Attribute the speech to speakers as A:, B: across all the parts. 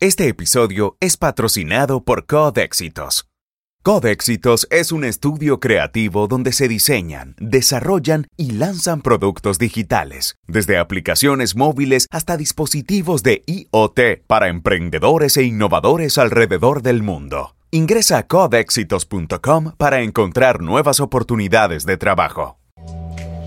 A: Este episodio es patrocinado por Codéxitos. Codéxitos es un estudio creativo donde se diseñan, desarrollan y lanzan productos digitales, desde aplicaciones móviles hasta dispositivos de IoT para emprendedores e innovadores alrededor del mundo. Ingresa a codexitos.com para encontrar nuevas oportunidades de trabajo.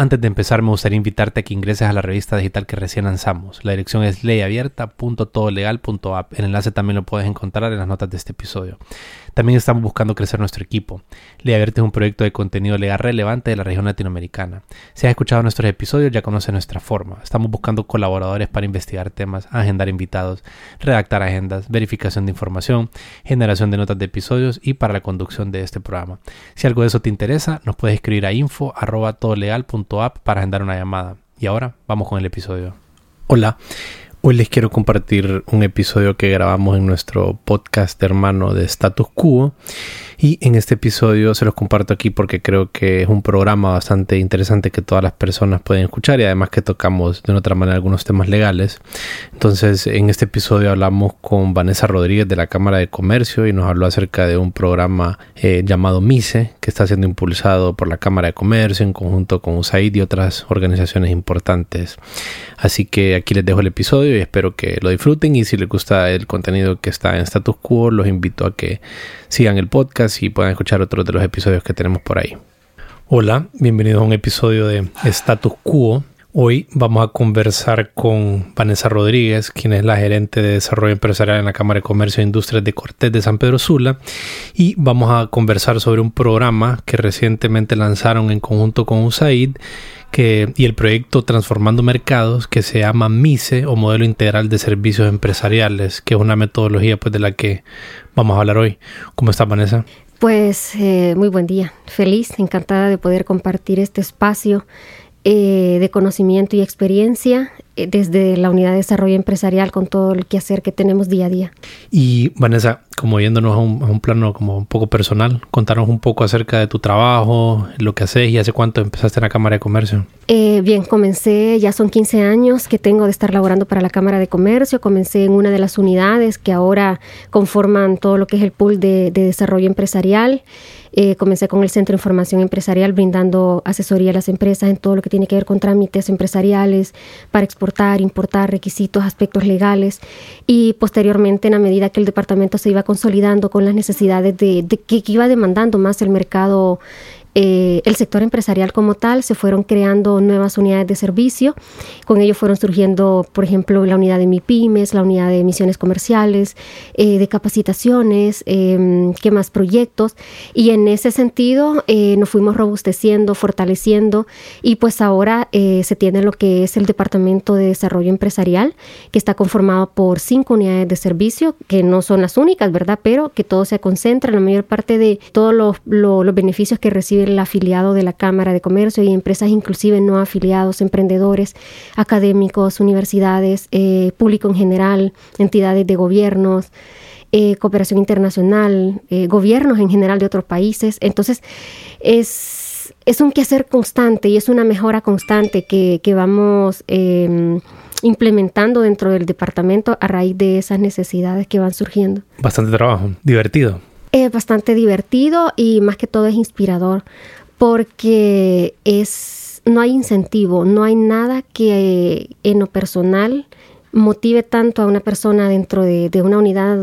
B: Antes de empezar, me gustaría invitarte a que ingreses a la revista digital que recién lanzamos. La dirección es leyabierta.todolegal.app. El enlace también lo puedes encontrar en las notas de este episodio. También estamos buscando crecer nuestro equipo. Ley Abierta es un proyecto de contenido legal relevante de la región latinoamericana. Si has escuchado nuestros episodios, ya conoces nuestra forma. Estamos buscando colaboradores para investigar temas, agendar invitados, redactar agendas, verificación de información, generación de notas de episodios y para la conducción de este programa. Si algo de eso te interesa, nos puedes escribir a info.todolegal.app para agendar una llamada. Y ahora vamos con el episodio. Hola. Hoy les quiero compartir un episodio que grabamos en nuestro podcast hermano de Status Quo y en este episodio se los comparto aquí porque creo que es un programa bastante interesante que todas las personas pueden escuchar y además que tocamos de otra manera algunos temas legales. Entonces, en este episodio hablamos con Vanessa Rodríguez de la Cámara de Comercio y nos habló acerca de un programa eh, llamado MISE que está siendo impulsado por la Cámara de Comercio en conjunto con USAID y otras organizaciones importantes. Así que aquí les dejo el episodio y espero que lo disfruten y si les gusta el contenido que está en Status Quo, los invito a que sigan el podcast y puedan escuchar otros de los episodios que tenemos por ahí. Hola, bienvenidos a un episodio de Status Quo. Hoy vamos a conversar con Vanessa Rodríguez, quien es la gerente de desarrollo empresarial en la Cámara de Comercio e Industrias de Cortés de San Pedro Sula, y vamos a conversar sobre un programa que recientemente lanzaron en conjunto con USAID que, y el proyecto Transformando Mercados que se llama MISE o Modelo Integral de Servicios Empresariales, que es una metodología pues, de la que vamos a hablar hoy. ¿Cómo está Vanessa?
C: Pues eh, muy buen día, feliz, encantada de poder compartir este espacio eh, de conocimiento y experiencia eh, desde la unidad de desarrollo empresarial con todo el quehacer que tenemos día a día.
B: Y Vanessa, como yéndonos a un, plano como un poco personal, contanos un poco acerca de tu trabajo, lo que haces y hace cuánto empezaste en la Cámara de Comercio.
C: Eh, bien, comencé, ya son 15 años que tengo de estar laborando para la Cámara de Comercio, comencé en una de las unidades que ahora conforman todo lo que es el pool de, de desarrollo empresarial. Eh, comencé con el Centro de Información Empresarial brindando asesoría a las empresas en todo lo que tiene que ver con trámites empresariales para exportar importar, requisitos, aspectos legales. Y posteriormente en la medida que el departamento se iba consolidando con las necesidades de, que iba demandando más el mercado eh, el sector empresarial como tal, se fueron creando nuevas unidades de servicio. Con ello fueron surgiendo, por ejemplo, la unidad de MIPIMES, la unidad de misiones comerciales, eh, de capacitaciones, eh, qué más proyectos. Y en ese sentido eh, nos fuimos robusteciendo, fortaleciendo y pues ahora se tiene lo que es el Departamento de Desarrollo Empresarial, que está conformado por cinco unidades de servicio, que no son las únicas, ¿verdad? Pero que todo se concentra, la mayor parte de todos los, los beneficios que recibe afiliado de la Cámara de Comercio y empresas inclusive no afiliados, emprendedores, académicos, universidades, eh, público en general, entidades de gobiernos. Eh, cooperación internacional, eh, gobiernos en general de otros países. Entonces, es, es un quehacer constante y es una mejora constante que, que vamos em, implementando dentro del departamento a raíz de esas necesidades que van surgiendo.
B: Bastante trabajo, divertido.
C: Es bastante divertido y más que todo es inspirador porque es no hay incentivo, no hay nada que en lo personal motive tanto a una persona dentro de, una unidad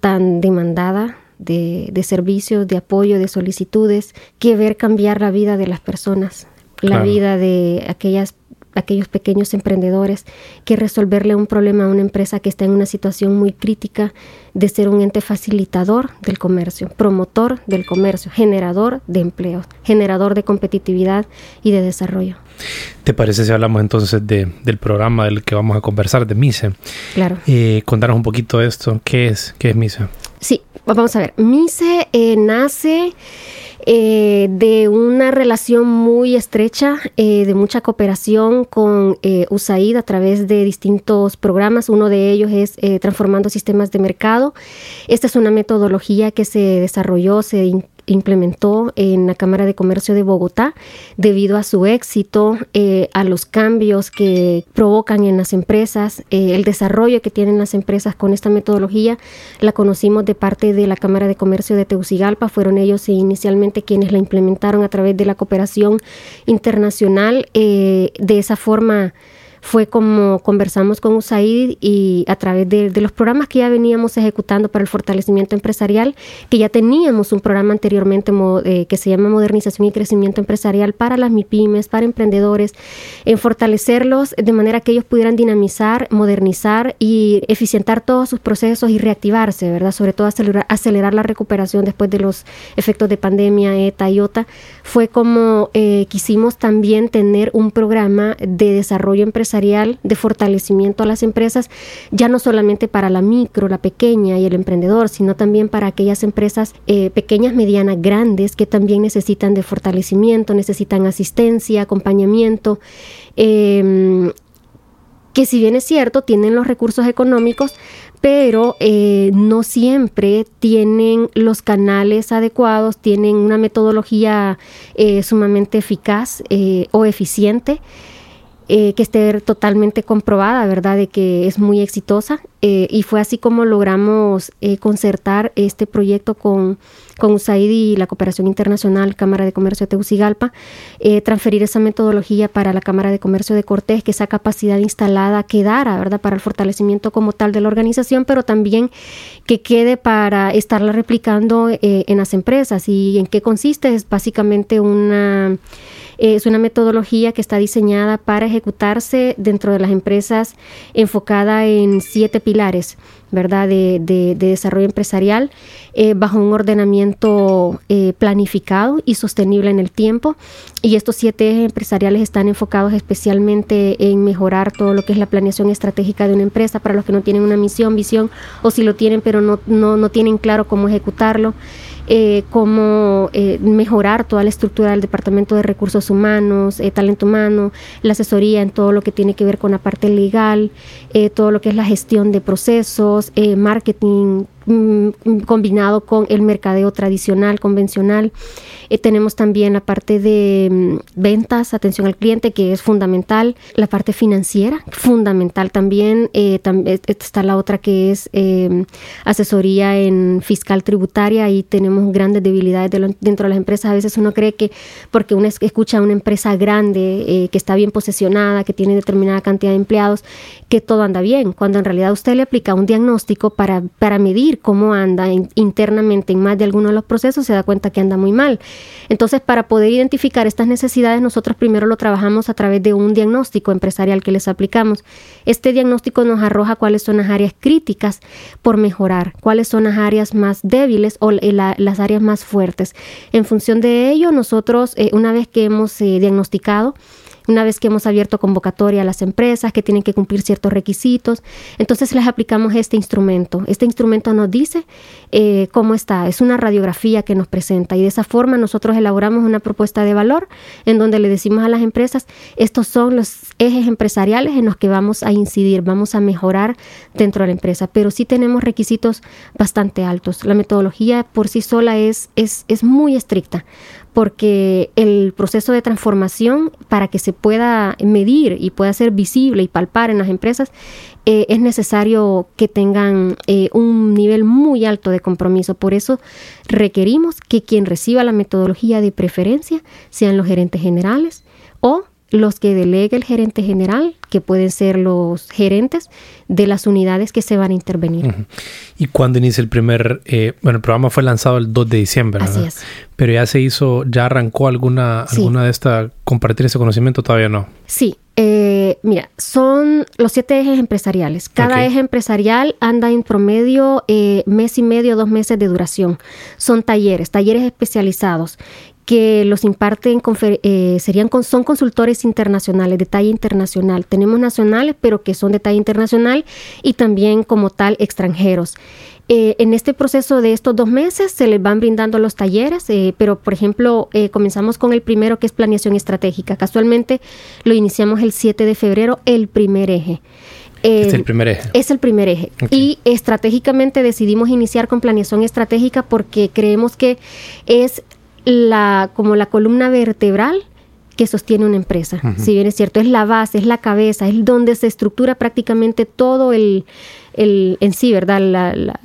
C: tan demandada de, de, servicios, de apoyo, de solicitudes, que ver cambiar la vida de las personas, la vida de aquellas aquellos pequeños emprendedores que resolverle un problema a una empresa que está en una situación muy crítica de ser un ente facilitador del comercio, promotor del comercio, generador de empleos, generador de competitividad y de desarrollo.
B: ¿Te parece si hablamos entonces de, del programa del que vamos a conversar, de MISE?
C: Claro.
B: Eh, contanos un poquito de esto. ¿Qué es? ¿Qué es MISE?
C: Sí, vamos a ver, MICE eh, nace eh, de una relación muy estrecha, eh, de mucha cooperación con USAID a través de distintos programas. Uno de ellos es Transformando Sistemas de Mercado. Esta es una metodología que se desarrolló, se implementó en la Cámara de Comercio de Bogotá debido a su éxito, eh, a los cambios que provocan en las empresas, eh, el desarrollo que tienen las empresas con esta metodología. La conocimos de parte de la Cámara de Comercio de Teucigalpa, fueron ellos inicialmente quienes la implementaron a través de la cooperación internacional. Eh, de esa forma, fue como conversamos con USAID y a través de, los programas que ya veníamos ejecutando para el fortalecimiento empresarial, que ya teníamos un programa anteriormente eh, que se llama Modernización y Crecimiento Empresarial para las MIPIMES, para emprendedores, en fortalecerlos de manera que ellos pudieran dinamizar, modernizar y eficientar todos sus procesos y reactivarse, ¿verdad? Sobre todo acelerar, acelerar la recuperación después de los efectos de pandemia, ETA y OTA. Fue como eh, quisimos también tener un programa de desarrollo empresarial de fortalecimiento a las empresas, ya no solamente para la micro, la pequeña y el emprendedor, sino también para aquellas empresas eh, pequeñas, medianas, grandes, que también necesitan de fortalecimiento, necesitan asistencia, acompañamiento. Em, que si bien es cierto, tienen los recursos económicos, pero eh, no siempre tienen los canales adecuados, tienen una metodología eh, sumamente eficaz o eficiente. Eh, que esté totalmente comprobada, ¿verdad? De que es muy exitosa. Eh, y fue así como logramos eh, concertar este proyecto con, con USAID y la Cooperación Internacional Cámara de Comercio de Tegucigalpa, transferir esa metodología para la Cámara de Comercio de Cortés, que esa capacidad instalada quedara, ¿verdad? Para el fortalecimiento como tal de la organización, pero también que quede para estarla replicando en las empresas. ¿Y en qué consiste? Es básicamente una es una metodología que está diseñada para ejecutarse dentro de las empresas enfocada en siete pilares. ¿verdad? De, de, desarrollo empresarial eh, bajo un ordenamiento eh, planificado y sostenible en el tiempo. Y estos siete ejes empresariales están enfocados especialmente en mejorar todo lo que es la planeación estratégica de una empresa para los que no tienen una misión, visión o si lo tienen pero no, no, no tienen claro cómo ejecutarlo eh, cómo eh, mejorar toda la estructura del Departamento de Recursos Humanos, eh, Talento Humano, la asesoría en todo lo que tiene que ver con la parte legal, eh, todo lo que es la gestión de procesos, marketing, Mm, combinado con el mercadeo tradicional, convencional. Eh, tenemos también la parte de mm, ventas, atención al cliente, que es fundamental. La parte financiera, fundamental también. Eh, eh, está la otra que es em, asesoría en fiscal tributaria y tenemos grandes debilidades dentro de las empresas. A veces uno cree que porque uno escucha a una empresa grande que está bien posesionada, que tiene determinada cantidad de empleados, que todo anda bien, cuando en realidad usted le aplica un diagnóstico para, para medir cómo anda internamente en más de alguno de los procesos, se da cuenta que anda muy mal. Entonces, para poder identificar estas necesidades, nosotros primero lo trabajamos a través de un diagnóstico empresarial que les aplicamos. Este diagnóstico nos arroja cuáles son las áreas críticas por mejorar, cuáles son las áreas más débiles o las áreas más fuertes. En función de ello, nosotros, eh, una vez que hemos eh, diagnosticado, una vez que hemos abierto convocatoria a las empresas que tienen que cumplir ciertos requisitos, entonces les aplicamos este instrumento. Este instrumento nos dice eh, cómo está, es una radiografía que nos presenta y de esa forma nosotros elaboramos una propuesta de valor en donde le decimos a las empresas, estos son los ejes empresariales en los que vamos a incidir, vamos a mejorar dentro de la empresa, pero sí tenemos requisitos bastante altos. La metodología por sí sola es, es, es muy estricta porque el proceso de transformación para que se pueda medir y pueda ser visible y palpar en las empresas eh, es necesario que tengan eh, un nivel muy alto de compromiso. Por eso requerimos que quien reciba la metodología de preferencia sean los gerentes generales o los que delegue el gerente general, que pueden ser los gerentes de las unidades que se van a intervenir.
B: ¿Y cuándo inicia el primer, eh, bueno, el programa fue lanzado el 2 de diciembre,
C: Así es.
B: Pero ya se hizo, ya arrancó alguna, alguna de estas, compartir ese conocimiento, todavía no.
C: Sí, eh, mira, son los siete ejes empresariales. Cada eje empresarial anda en promedio eh, mes y medio, dos meses de duración. Son talleres, talleres especializados que los imparten, eh, serían son consultores internacionales, de talla internacional. Tenemos nacionales, pero que son de talla internacional y también como tal extranjeros. eh, en este proceso de estos dos meses se les van brindando los talleres, eh, pero por ejemplo eh, comenzamos con el primero que es planeación estratégica. Casualmente lo iniciamos el 7 de febrero, el primer eje.
B: es el primer eje.
C: Es el primer eje. Y estratégicamente decidimos iniciar con planeación estratégica porque creemos que es la como la columna vertebral que sostiene una empresa. Si bien es cierto, es la base, es la cabeza, es donde se estructura prácticamente todo el, el en sí, ¿verdad? La,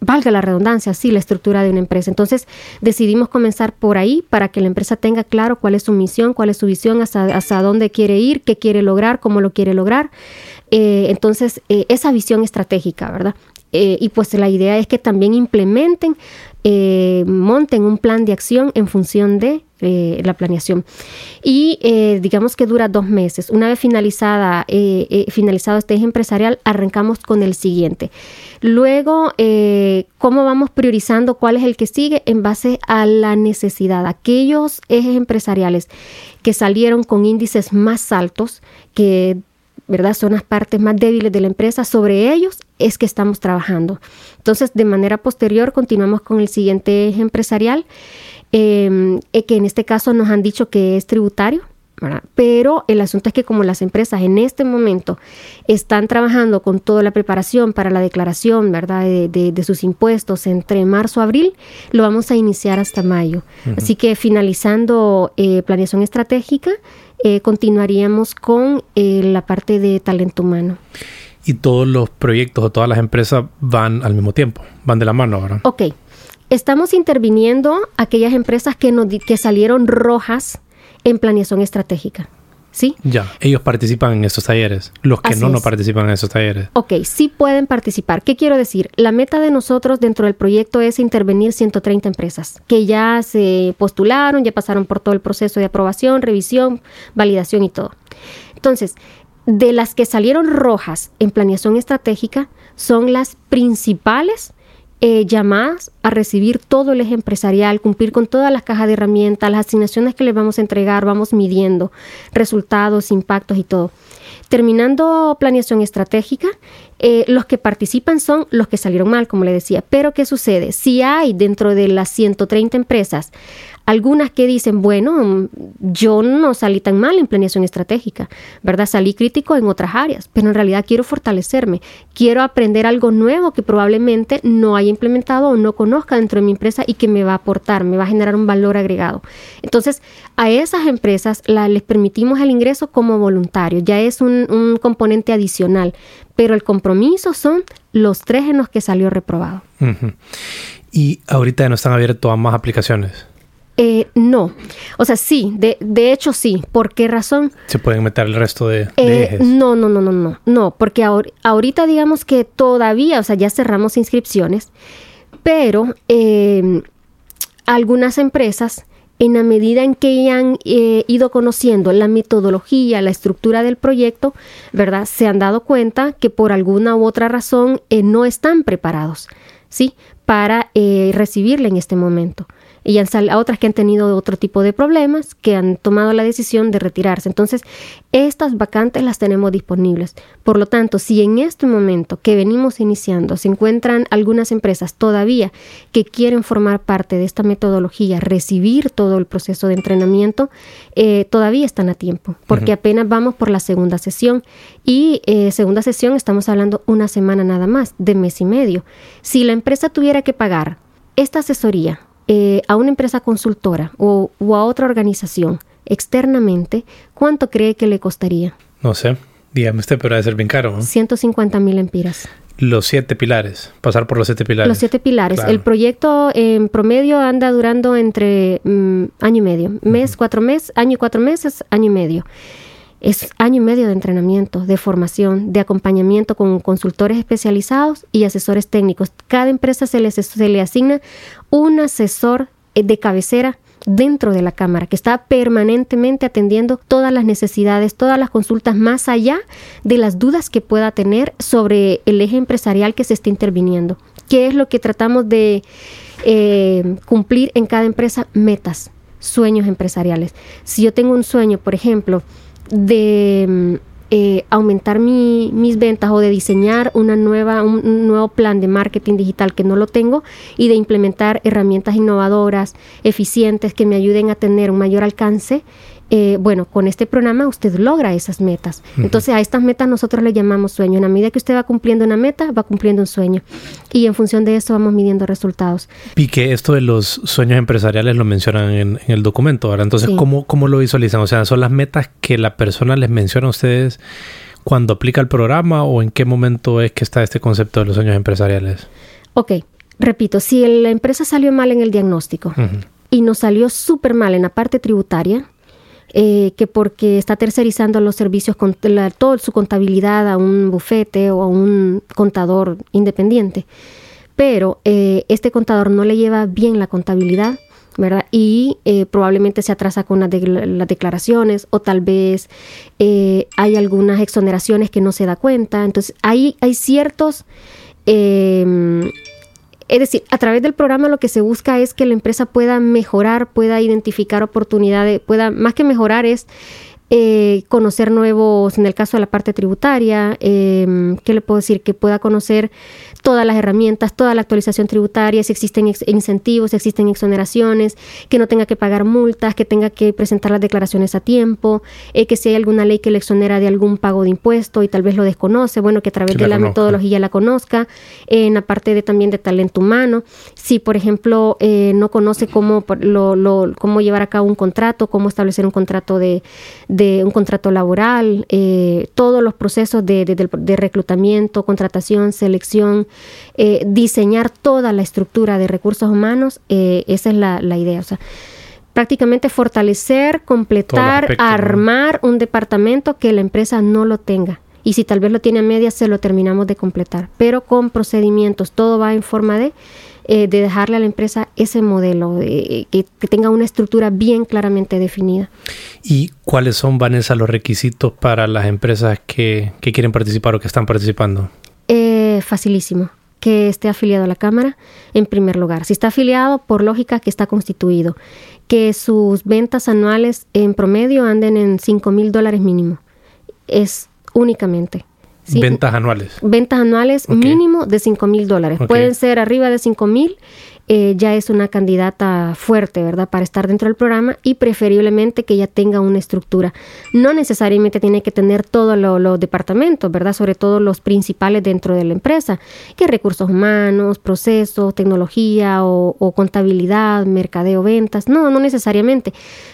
C: valga la redundancia, sí, la estructura de una empresa. Entonces decidimos comenzar por ahí para que la empresa tenga claro cuál es su misión, cuál es su visión, hasta, dónde quiere ir, qué quiere lograr, cómo lo quiere lograr. Eh, entonces, eh, esa visión estratégica, ¿verdad? Eh, y pues la idea es que también implementen, monten un plan de acción en función de eh, la planeación. Y eh, digamos que dura dos meses. Una vez finalizada, eh, finalizado este eje empresarial, arrancamos con el siguiente. Luego, ¿cómo vamos priorizando cuál es el que sigue en base a la necesidad? Aquellos ejes empresariales que salieron con índices más altos, que ¿verdad? Son las partes más débiles de la empresa. Sobre ellos es que estamos trabajando. Entonces, de manera posterior, continuamos con el siguiente eje empresarial. Em, eh, que en este caso nos han dicho que es tributario, pero el asunto es que como las empresas en este momento están trabajando con toda la preparación para la declaración ¿verdad? De, sus impuestos entre marzo y abril, lo vamos a iniciar hasta mayo. Así que finalizando eh, planeación estratégica, eh, continuaríamos con la parte de talento humano.
B: Y todos los proyectos o todas las empresas van al mismo tiempo, van de la mano, ¿verdad?
C: Ok. Estamos interviniendo aquellas empresas que, que salieron rojas en planeación estratégica. ¿Sí?
B: Ya, ellos participan en esos talleres. Los que no, no participan en esos talleres.
C: Ok, sí pueden participar. ¿Qué quiero decir? La meta de nosotros dentro del proyecto es intervenir 130 empresas que ya se postularon, ya pasaron por todo el proceso de aprobación, revisión, validación y todo. Entonces, de las que salieron rojas en planeación estratégica, son las principales eh, llamadas a recibir todo el eje empresarial, cumplir con todas las cajas de herramientas, las asignaciones que les vamos a entregar, vamos midiendo resultados, impactos y todo. Terminando planeación estratégica, eh, los que participan son los que salieron mal, como le decía. Pero ¿qué sucede? Si hay dentro de las 130 empresas algunas que dicen, bueno, yo no salí tan mal en planeación estratégica, ¿verdad? Salí crítico en otras áreas, pero en realidad quiero fortalecerme, quiero aprender algo nuevo que probablemente no haya implementado o no conozca dentro de mi empresa y que me va a aportar, me va a generar un valor agregado. Entonces, a esas empresas les permitimos el ingreso como voluntario, ya es un, componente adicional, pero el compromiso son los tres en los que salió reprobado.
B: Y ahorita no están abiertos a más aplicaciones.
C: Eh, no, o sea, sí, de, de, hecho sí. ¿Por qué razón?
B: Se pueden meter el resto de,
C: eh, ejes. No, no, no, no, no, no, porque ahorita digamos que todavía, o sea, ya cerramos inscripciones, pero em, algunas empresas, en la medida en que han eh, ido conociendo la metodología, la estructura del proyecto, ¿verdad? Se han dado cuenta que por alguna u otra razón no están preparados, ¿sí? Para recibirla en este momento y a otras que han tenido otro tipo de problemas que han tomado la decisión de retirarse. Entonces, estas vacantes las tenemos disponibles. Por lo tanto, si en este momento que venimos iniciando se encuentran algunas empresas todavía que quieren formar parte de esta metodología, recibir todo el proceso de entrenamiento, eh, todavía están a tiempo, porque apenas vamos por la segunda sesión y eh, segunda sesión estamos hablando una semana nada más, de mes y medio. Si la empresa tuviera que pagar esta asesoría eh, a una empresa consultora o, a otra organización externamente, ¿cuánto cree que le costaría?
B: No sé, dígame usted, pero debe ser bien caro.
C: 150 mil empiras.
B: Los siete pilares, pasar por los siete pilares.
C: Los siete pilares. El proyecto en promedio anda durando entre mm, año y medio, mes, cuatro meses, año y cuatro meses, año y medio. Es año y medio de entrenamiento, de formación, de acompañamiento con consultores especializados y asesores técnicos. Cada empresa se le, se le asigna un asesor eh, de cabecera dentro de la Cámara, que está permanentemente atendiendo todas las necesidades, todas las consultas, más allá de las dudas que pueda tener sobre el eje empresarial que se está interviniendo. ¿Qué es lo que tratamos de eh, cumplir en cada empresa? Metas, sueños empresariales. Si yo tengo un sueño, por ejemplo, de mm, eh, aumentar mis ventas o de diseñar una nueva, un, nuevo plan de marketing digital que no lo tengo y de implementar herramientas innovadoras, eficientes, que me ayuden a tener un mayor alcance eh, bueno, con este programa usted logra esas metas. Entonces a estas metas nosotros le llamamos sueño. En la medida que usted va cumpliendo una meta, va cumpliendo un sueño. Y en función de eso vamos midiendo resultados.
B: Y que esto de los sueños empresariales lo mencionan en, el documento, ¿verdad? Entonces, ¿cómo, ¿cómo lo visualizan? O sea, ¿son las metas que la persona les menciona a ustedes cuando aplica el programa o en qué momento es que está este concepto de los sueños empresariales?
C: Ok, repito, si la empresa salió mal en el diagnóstico y nos salió súper mal en la parte tributaria, eh, que porque está tercerizando los servicios, con toda su contabilidad a un bufete o a un contador independiente. Pero eh, este contador no le lleva bien la contabilidad, ¿verdad? Y eh, probablemente se atrasa con las, declaraciones o tal vez hay algunas exoneraciones que no se da cuenta. Entonces, ahí hay ciertos es decir, a través del programa lo que se busca es que la empresa pueda mejorar, pueda identificar oportunidades, pueda, más que mejorar es eh, conocer nuevos, en el caso de la parte tributaria, eh, ¿qué le puedo decir? Que pueda conocer todas las herramientas, toda la actualización tributaria, si existen incentivos, si existen exoneraciones, que no tenga que pagar multas, que tenga que presentar las declaraciones a tiempo, eh, que si hay alguna ley que le exonera de algún pago de impuesto y tal vez lo desconoce, bueno, que a través de la, metodología la conozca, en la parte de también de talento humano, si por ejemplo eh, no conoce cómo, lo, cómo llevar a cabo un contrato, cómo establecer un contrato de, de un contrato laboral, eh, todos los procesos de, de reclutamiento, contratación, selección, eh, diseñar toda la estructura de recursos humanos, eh, esa es la, idea. O sea, prácticamente fortalecer, completar, armar un departamento que la empresa no lo tenga. Y si tal vez lo tiene a medias, se lo terminamos de completar. Pero con procedimientos, todo va en forma de, eh, de dejarle a la empresa ese modelo, que, que, tenga una estructura bien claramente definida.
B: ¿Y cuáles son, Vanessa, los requisitos para las empresas que, que quieren participar o que están participando?
C: Eh, facilísimo que esté afiliado a la Cámara en primer lugar. Si está afiliado, por lógica que está constituido. Que sus ventas anuales en promedio anden en 5 mil dólares mínimo. Es únicamente.
B: Ventas anuales.
C: Ventas anuales mínimo de 5 mil dólares. Pueden ser arriba de 5 mil eh, ya es una candidata fuerte, ¿verdad? Para estar dentro del programa y preferiblemente que ya tenga una estructura. No necesariamente tiene que tener todos los departamentos, ¿verdad? Sobre todo los principales dentro de la empresa, que recursos humanos, procesos, tecnología o, o contabilidad, mercadeo, ventas. No, no necesariamente,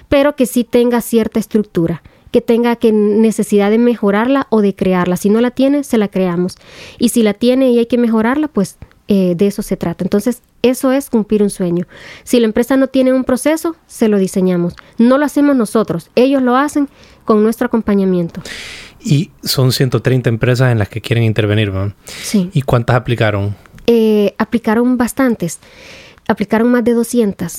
C: pero que sí tenga cierta estructura que tenga que necesidad de mejorarla o de crearla. Si no la tiene, se la creamos. Y si la tiene y hay que mejorarla, pues eh, de eso se trata. Entonces, eso es cumplir un sueño. Si la empresa no tiene un proceso, se lo diseñamos. No lo hacemos nosotros, ellos lo hacen con nuestro acompañamiento.
B: Y son 130 empresas en las que quieren intervenir, ¿no?
C: Sí.
B: ¿Y cuántas aplicaron?
C: Eh, aplicaron bastantes aplicaron más de 200,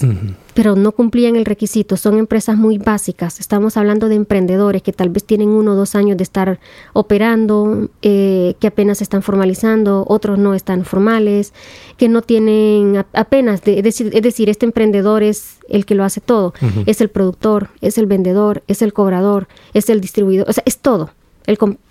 C: pero no cumplían el requisito. Son empresas muy básicas. Estamos hablando de emprendedores que tal vez tienen uno o dos años de estar operando, eh, que apenas están formalizando, otros no están formales, que no tienen apenas, es, decir, este emprendedor es el que lo hace todo. Es el productor, es el vendedor, es el cobrador, es el distribuidor, o sea, es todo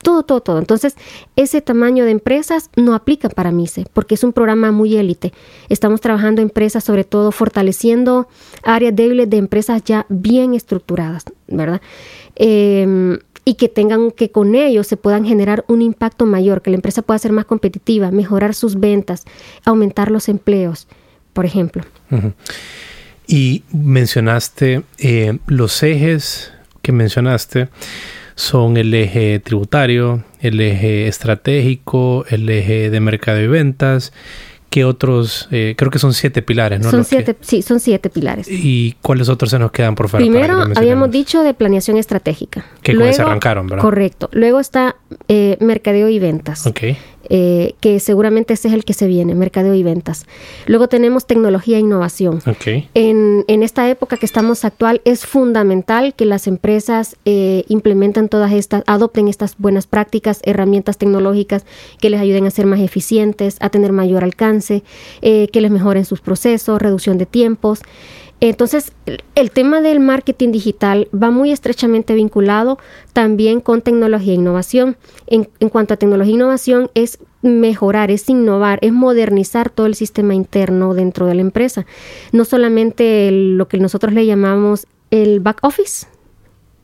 C: todo, todo, todo. Entonces, ese tamaño de empresas no aplica para MISE, porque es un programa muy élite. Estamos trabajando empresas, sobre todo fortaleciendo áreas débiles de empresas ya bien estructuradas, ¿verdad? Em, y que tengan que con ellos se puedan generar un impacto mayor, que la empresa pueda ser más competitiva, mejorar sus ventas, aumentar los empleos, por ejemplo.
B: Y mencionaste eh, los ejes que mencionaste son el eje tributario, el eje estratégico, el eje de mercado y ventas. ¿Qué otros? Eh, creo que son siete pilares, ¿no?
C: Son siete, sí, son siete pilares.
B: ¿Y cuáles otros se nos quedan por fuera?
C: Primero, habíamos dicho de planeación estratégica.
B: Que Luego, se arrancaron, ¿verdad?
C: Correcto. Luego está eh, mercadeo y ventas.
B: Ok.
C: Eh, que seguramente ese es el que se viene, mercadeo y ventas. Luego tenemos tecnología e innovación. En, esta época que estamos actual es fundamental que las empresas eh, implementen todas estas, adopten estas buenas prácticas, herramientas tecnológicas que les ayuden a ser más eficientes, a tener mayor alcance, eh, que les mejoren sus procesos, reducción de tiempos. Entonces, el tema del marketing digital va muy estrechamente vinculado también con tecnología e innovación. En, cuanto a tecnología e innovación, es mejorar, es innovar, es modernizar todo el sistema interno dentro de la empresa. No solamente lo que nosotros le llamamos el back office,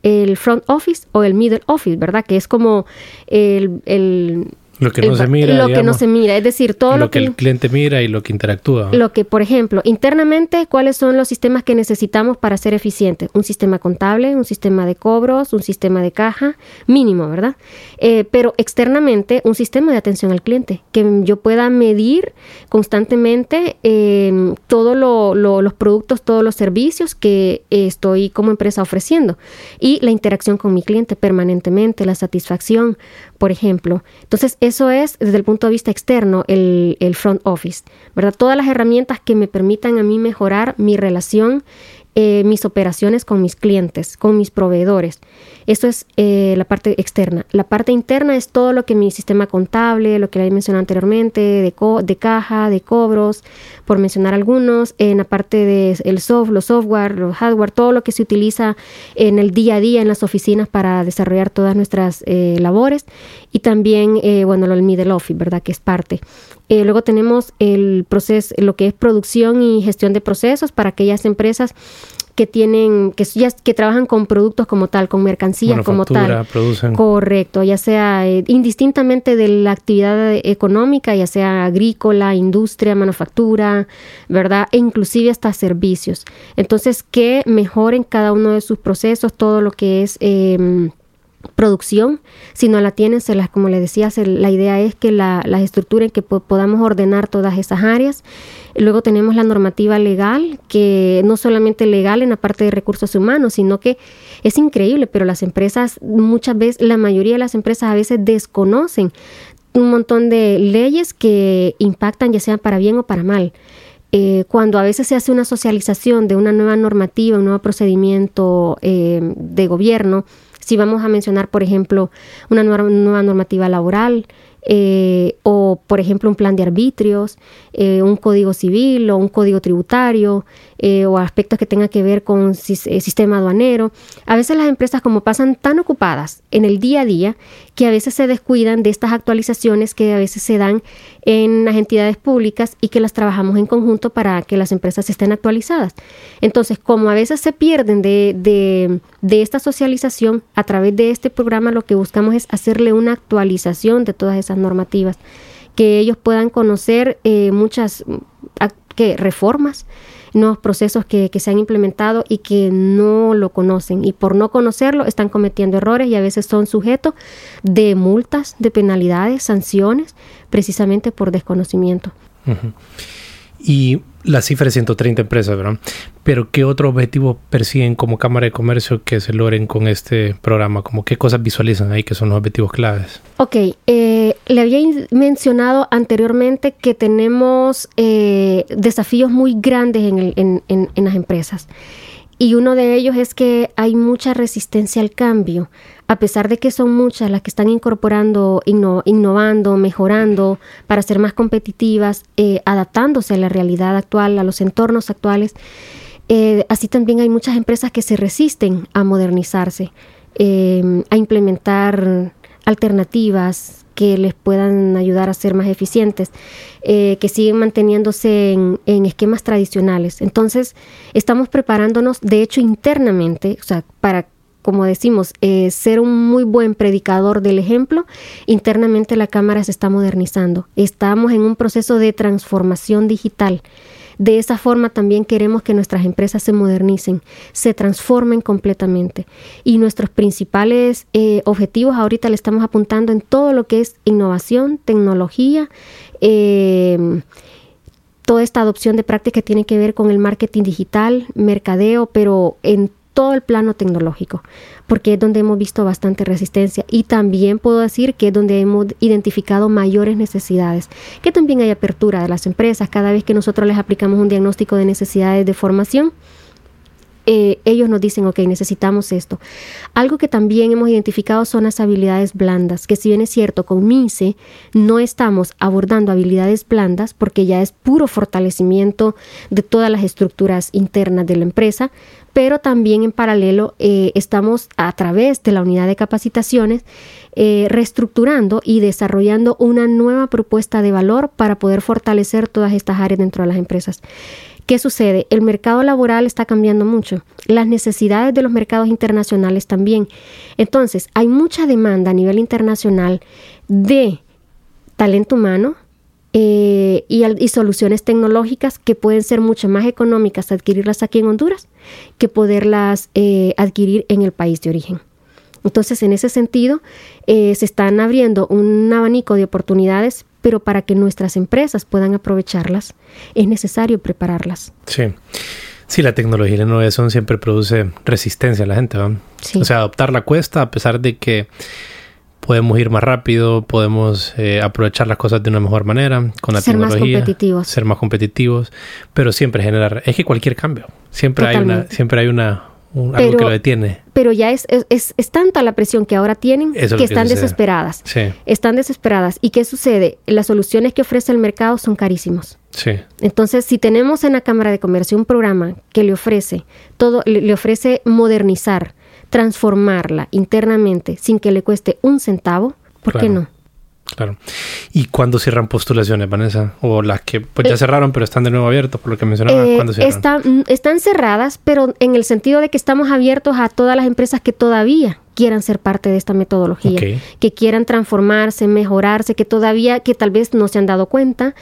C: el front office o el middle office, ¿verdad? Que es como el
B: lo que no se mira.
C: Lo que no se mira, es decir, todo
B: lo, que, el cliente mira y lo que interactúa.
C: Lo que, por ejemplo, internamente, ¿cuáles son los sistemas que necesitamos para ser eficientes? Un sistema contable, un sistema de cobros, un sistema de caja, mínimo, ¿verdad? Eh, pero externamente, un sistema de atención al cliente, que yo pueda medir constantemente eh, todos los productos, todos los servicios que estoy como empresa ofreciendo y la interacción con mi cliente permanentemente, la satisfacción, por ejemplo. Entonces, eso es desde el punto de vista externo el, el front office, ¿verdad? Todas las herramientas que me permitan a mí mejorar mi relación eh, mis operaciones con mis clientes, con mis proveedores. Eso es eh, la parte externa. La parte interna es todo lo que mi sistema contable, lo que le he mencionado anteriormente, de, de caja, de cobros, por mencionar algunos. En la parte de el soft, los software, los hardware, todo lo que se utiliza en el día a día en las oficinas para desarrollar todas nuestras eh, labores. Y también, bueno, el middle office, ¿verdad? Que es parte. luego tenemos el proceso, lo que es producción y gestión de procesos para aquellas empresas que tienen, que ya que trabajan con productos como tal, con mercancías como tal.
B: Producen.
C: Correcto, ya sea eh, indistintamente de la actividad económica, ya sea agrícola, industria, manufactura, ¿verdad? E inclusive hasta servicios. Entonces, que mejoren cada uno de sus procesos, todo lo que es eh, producción, si no la tienen, se las, como le decía, la idea es que la, las estructuren, que podamos ordenar todas esas áreas. Luego tenemos la normativa legal, que no solamente legal en la parte de recursos humanos, sino que es increíble, pero las empresas, muchas veces, la mayoría de las empresas a veces desconocen un montón de leyes que impactan ya sea para bien o para mal. Eh, cuando a veces se hace una socialización de una nueva normativa, un nuevo procedimiento eh, de gobierno, si vamos a mencionar, por ejemplo, una nueva, normativa laboral, eh, o por ejemplo un plan de arbitrios, eh, un código civil o un código tributario eh, o aspectos que tengan que ver con sistema aduanero. A veces las empresas como pasan tan ocupadas en el día a día que a veces se descuidan de estas actualizaciones que a veces se dan en las entidades públicas y que las trabajamos en conjunto para que las empresas estén actualizadas. Entonces, como a veces se pierden de, de, de esta socialización, a través de este programa lo que buscamos es hacerle una actualización de todas esas normativas, que ellos puedan conocer eh, muchas que reformas, nuevos procesos que, que, se han implementado y que no lo conocen. Y por no conocerlo están cometiendo errores y a veces son sujetos de multas, de penalidades, sanciones, precisamente por desconocimiento.
B: Y la cifra es 130 empresas, ¿verdad? Pero ¿qué otro objetivo persiguen como Cámara de Comercio que se logren con este programa? ¿Como qué cosas visualizan ahí que son los objetivos claves?
C: Ok, eh, le había mencionado anteriormente que tenemos eh, desafíos muy grandes en, en las empresas. Y uno de ellos es que hay mucha resistencia al cambio a pesar de que son muchas las que están incorporando, innovando, mejorando para ser más competitivas, eh, adaptándose a la realidad actual, a los entornos actuales, eh, así también hay muchas empresas que se resisten a modernizarse, em, a implementar alternativas que les puedan ayudar a ser más eficientes, eh, que siguen manteniéndose en, en, esquemas tradicionales. Entonces, estamos preparándonos, de hecho, internamente, o sea, para como decimos, eh, ser un muy buen predicador del ejemplo, internamente la Cámara se está modernizando. Estamos en un proceso de transformación digital. De esa forma también queremos que nuestras empresas se modernicen, se transformen completamente. Y nuestros principales eh, objetivos ahorita le estamos apuntando en todo lo que es innovación, tecnología, eh, toda esta adopción de prácticas que tiene que ver con el marketing digital, mercadeo, pero en todo el plano tecnológico, porque es donde hemos visto bastante resistencia y también puedo decir que es donde hemos identificado mayores necesidades, que también hay apertura de las empresas cada vez que nosotros les aplicamos un diagnóstico de necesidades de formación. Eh, ellos nos dicen, ok, necesitamos esto. Algo que también hemos identificado son las habilidades blandas, que si bien es cierto, con MINCE no estamos abordando habilidades blandas porque ya es puro fortalecimiento de todas las estructuras internas de la empresa, pero también en paralelo eh, estamos a través de la unidad de capacitaciones eh, reestructurando y desarrollando una nueva propuesta de valor para poder fortalecer todas estas áreas dentro de las empresas. ¿Qué sucede? El mercado laboral está cambiando mucho, las necesidades de los mercados internacionales también. Entonces, hay mucha demanda a nivel internacional de talento humano, eh, y, soluciones tecnológicas que pueden ser mucho más económicas adquirirlas aquí en Honduras que poderlas eh, adquirir en el país de origen. Entonces, en ese sentido, eh, se están abriendo un abanico de oportunidades, pero para que nuestras empresas puedan aprovecharlas, es necesario prepararlas.
B: Sí. Sí, la tecnología y la innovación siempre produce resistencia a la gente. ¿no? O sea, adoptarla cuesta, a pesar de que podemos ir más rápido, podemos eh, aprovechar las cosas de una mejor manera con la tecnología. Ser más competitivos. Ser más competitivos, pero siempre generar. Es que cualquier cambio, siempre hay una, siempre hay una, algo que lo detiene.
C: Pero ya es, es, es, tanta la presión que ahora tienen que, están desesperadas. Sí. Están desesperadas. ¿Y qué sucede? Las soluciones que ofrece el mercado son carísimos. Sí. Entonces, si tenemos en la Cámara de Comercio un programa que le ofrece todo, le ofrece modernizar, transformarla internamente sin que le cueste un centavo, ¿por qué no?
B: Claro. ¿Y cuándo cierran postulaciones, Vanessa? O las que pues ya eh, cerraron, pero están de nuevo abiertas, por lo que mencionaba.
C: Eh, cierran? Mm, están cerradas, pero en el sentido de que estamos abiertos a todas las empresas que todavía quieran ser parte de esta metodología, que quieran transformarse, mejorarse, que todavía, que tal vez no se han dado cuenta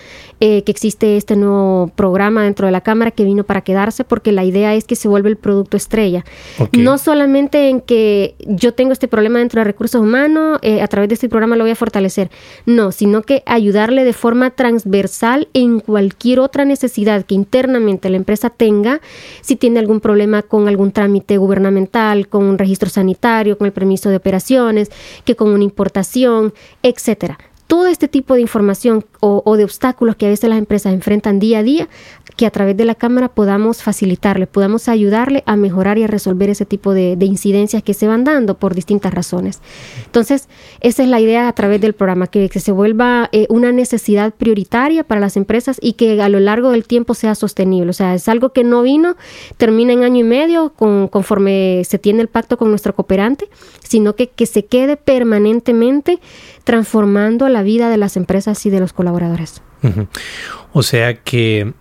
C: eh, que existe este nuevo programa dentro de la Cámara que vino para quedarse, porque la idea es que se vuelve el producto estrella. No solamente en que yo tengo este problema dentro de recursos humanos, eh, a través de este programa lo voy a fortalecer, no, sino que ayudarle de forma transversal en cualquier otra necesidad que internamente la empresa tenga, si tiene algún problema con algún trámite gubernamental, con un registro sanitario, el permiso de operaciones, que con una importación, etcétera. Todo este tipo de información o, de obstáculos que a veces las empresas enfrentan día a día, que a través de la Cámara podamos facilitarle, podamos ayudarle a mejorar y a resolver ese tipo de, incidencias que se van dando por distintas razones. Entonces, esa es la idea a través del programa, que, se vuelva eh, una necesidad prioritaria para las empresas y que a lo largo del tiempo sea sostenible. O sea, es algo que no vino, termina en año y medio con, conforme se tiene el pacto con nuestro cooperante, sino que, que se quede permanentemente transformando la vida de las empresas y de los colaboradores.
B: O sea que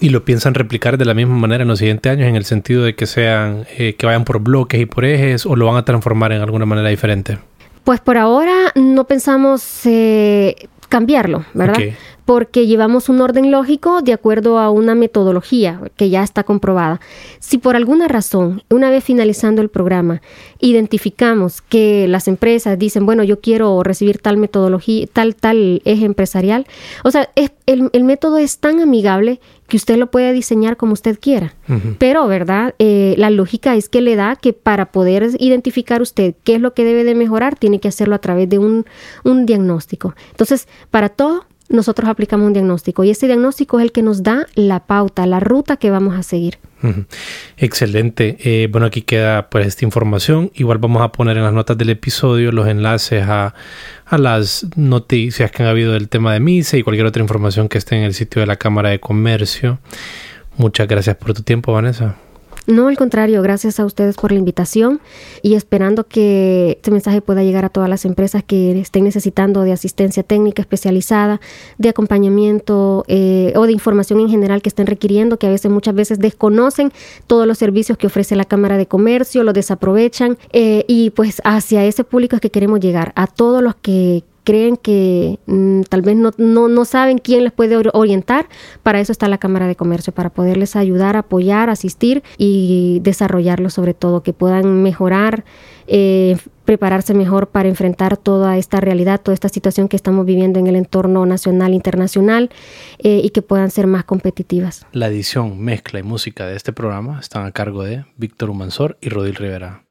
B: y lo piensan replicar de la misma manera en los siguientes años en el sentido de que sean eh, que vayan por bloques y por ejes o lo van a transformar en alguna manera diferente.
C: Pues por ahora no pensamos eh, cambiarlo, ¿verdad? porque llevamos un orden lógico de acuerdo a una metodología que ya está comprobada. Si por alguna razón, una vez finalizando el programa, identificamos que las empresas dicen, bueno, yo quiero recibir tal metodología, tal, tal eje empresarial, o sea, el, método es tan amigable que usted lo puede diseñar como usted quiera. Pero, ¿verdad? Eh, la lógica es que le da que para poder identificar usted qué es lo que debe de mejorar, tiene que hacerlo a través de un, un diagnóstico. Entonces, para todo nosotros aplicamos un diagnóstico y ese diagnóstico es el que nos da la pauta, la ruta que vamos a seguir.
B: Excelente. Eh, bueno, aquí queda pues esta información. Igual vamos a poner en las notas del episodio los enlaces a, a las noticias que han habido del tema de MISE y cualquier otra información que esté en el sitio de la Cámara de Comercio. Muchas gracias por tu tiempo, Vanessa.
C: No, al contrario, gracias a ustedes por la invitación y esperando que este mensaje pueda llegar a todas las empresas que estén necesitando de asistencia técnica especializada, de acompañamiento eh, o de información en general que estén requiriendo, que a veces muchas veces desconocen todos los servicios que ofrece la Cámara de Comercio, lo desaprovechan eh, y pues hacia ese público es que queremos llegar, a todos los que creen que mm, tal vez no, no, saben quién les puede orientar, para eso está la Cámara de Comercio, para poderles ayudar, apoyar, asistir y desarrollarlo sobre todo, que puedan mejorar, eh, prepararse mejor para enfrentar toda esta realidad, toda esta situación que estamos viviendo en el entorno nacional internacional eh, y que puedan ser más competitivas.
B: La edición, mezcla y música de este programa están a cargo de Víctor Humansor y Rodil Rivera.